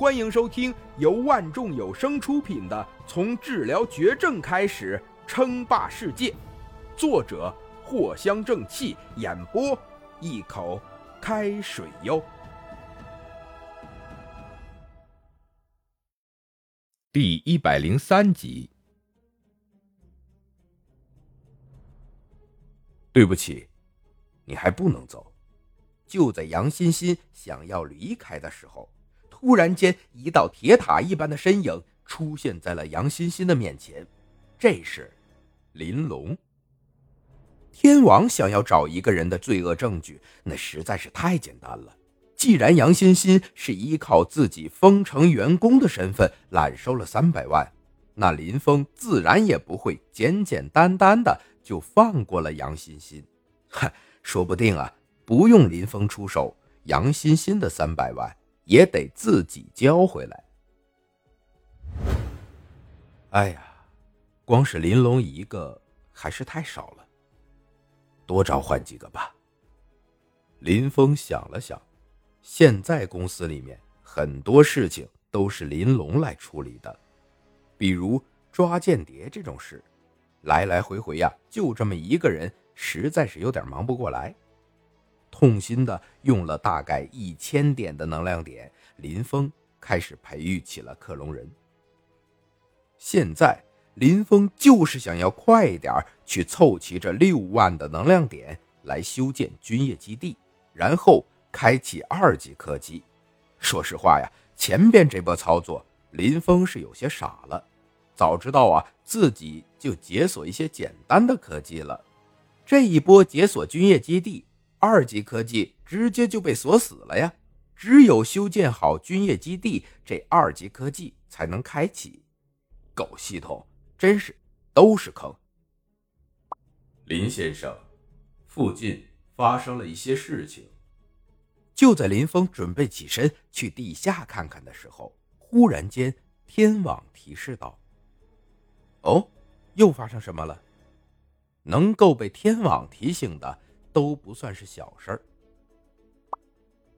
欢迎收听由万众有声出品的《从治疗绝症开始称霸世界》，作者藿香正气，演播一口开水哟。第一百零三集。对不起，你还不能走。就在杨欣欣想要离开的时候。突然间，一道铁塔一般的身影出现在了杨欣欣的面前。这是林龙。天王想要找一个人的罪恶证据，那实在是太简单了。既然杨欣欣是依靠自己丰城员工的身份揽收了三百万，那林峰自然也不会简简单单的就放过了杨欣欣。哼，说不定啊，不用林峰出手，杨欣欣的三百万。也得自己交回来。哎呀，光是林龙一个还是太少了，多召唤几个吧。林峰想了想，现在公司里面很多事情都是林龙来处理的，比如抓间谍这种事，来来回回呀，就这么一个人，实在是有点忙不过来。痛心的用了大概一千点的能量点，林峰开始培育起了克隆人。现在林峰就是想要快一点去凑齐这六万的能量点来修建军业基地，然后开启二级科技。说实话呀，前边这波操作林峰是有些傻了，早知道啊，自己就解锁一些简单的科技了。这一波解锁军业基地。二级科技直接就被锁死了呀！只有修建好军业基地，这二级科技才能开启。狗系统真是都是坑。林先生，附近发生了一些事情。就在林峰准备起身去地下看看的时候，忽然间天网提示道：“哦，又发生什么了？能够被天网提醒的。”都不算是小事儿。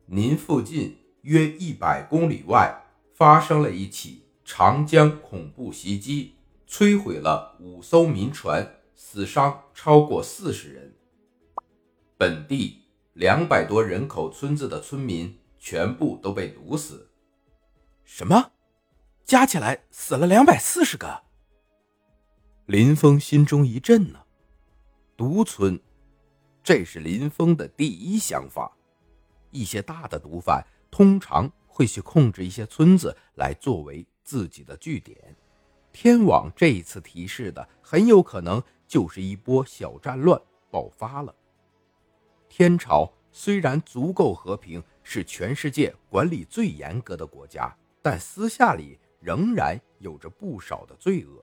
您附近约一百公里外发生了一起长江恐怖袭击，摧毁了五艘民船，死伤超过四十人。本地两百多人口村子的村民全部都被毒死。什么？加起来死了两百四十个？林峰心中一震呢。毒村。这是林峰的第一想法。一些大的毒贩通常会去控制一些村子来作为自己的据点。天网这一次提示的很有可能就是一波小战乱爆发了。天朝虽然足够和平，是全世界管理最严格的国家，但私下里仍然有着不少的罪恶，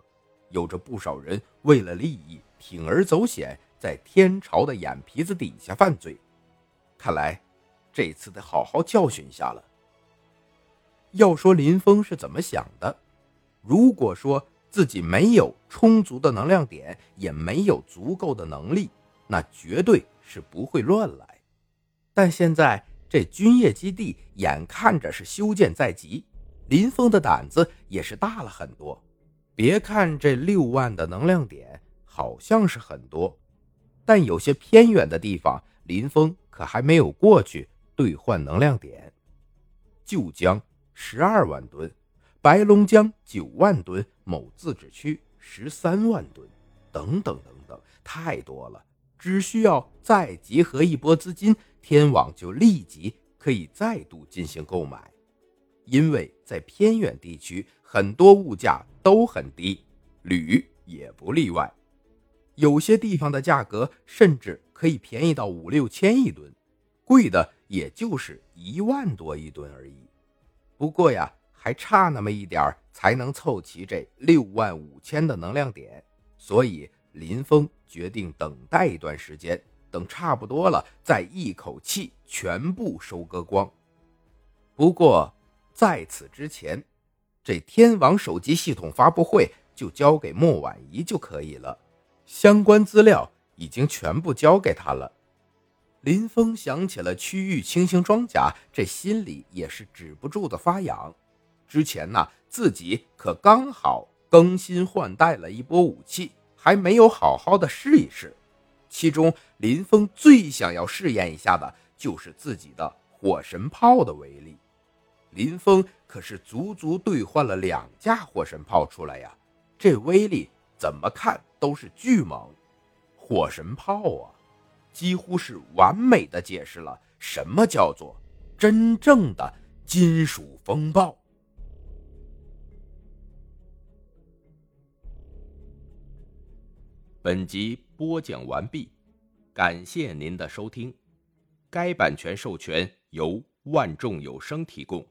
有着不少人为了利益铤而走险。在天朝的眼皮子底下犯罪，看来这次得好好教训一下了。要说林峰是怎么想的，如果说自己没有充足的能量点，也没有足够的能力，那绝对是不会乱来。但现在这军业基地眼看着是修建在即，林峰的胆子也是大了很多。别看这六万的能量点好像是很多。但有些偏远的地方，林峰可还没有过去兑换能量点。旧江十二万吨，白龙江九万吨，某自治区十三万吨，等等等等，太多了。只需要再集合一波资金，天网就立即可以再度进行购买。因为在偏远地区，很多物价都很低，铝也不例外。有些地方的价格甚至可以便宜到五六千一吨，贵的也就是一万多一吨而已。不过呀，还差那么一点才能凑齐这六万五千的能量点，所以林峰决定等待一段时间，等差不多了再一口气全部收割光。不过在此之前，这天王手机系统发布会就交给莫婉仪就可以了。相关资料已经全部交给他了。林峰想起了区域轻型装甲，这心里也是止不住的发痒。之前呢，自己可刚好更新换代了一波武器，还没有好好的试一试。其中，林峰最想要试验一下的就是自己的火神炮的威力。林峰可是足足兑换了两架火神炮出来呀，这威力怎么看都是巨猛。火神炮啊，几乎是完美的解释了什么叫做真正的金属风暴。本集播讲完毕，感谢您的收听。该版权授权由万众有声提供。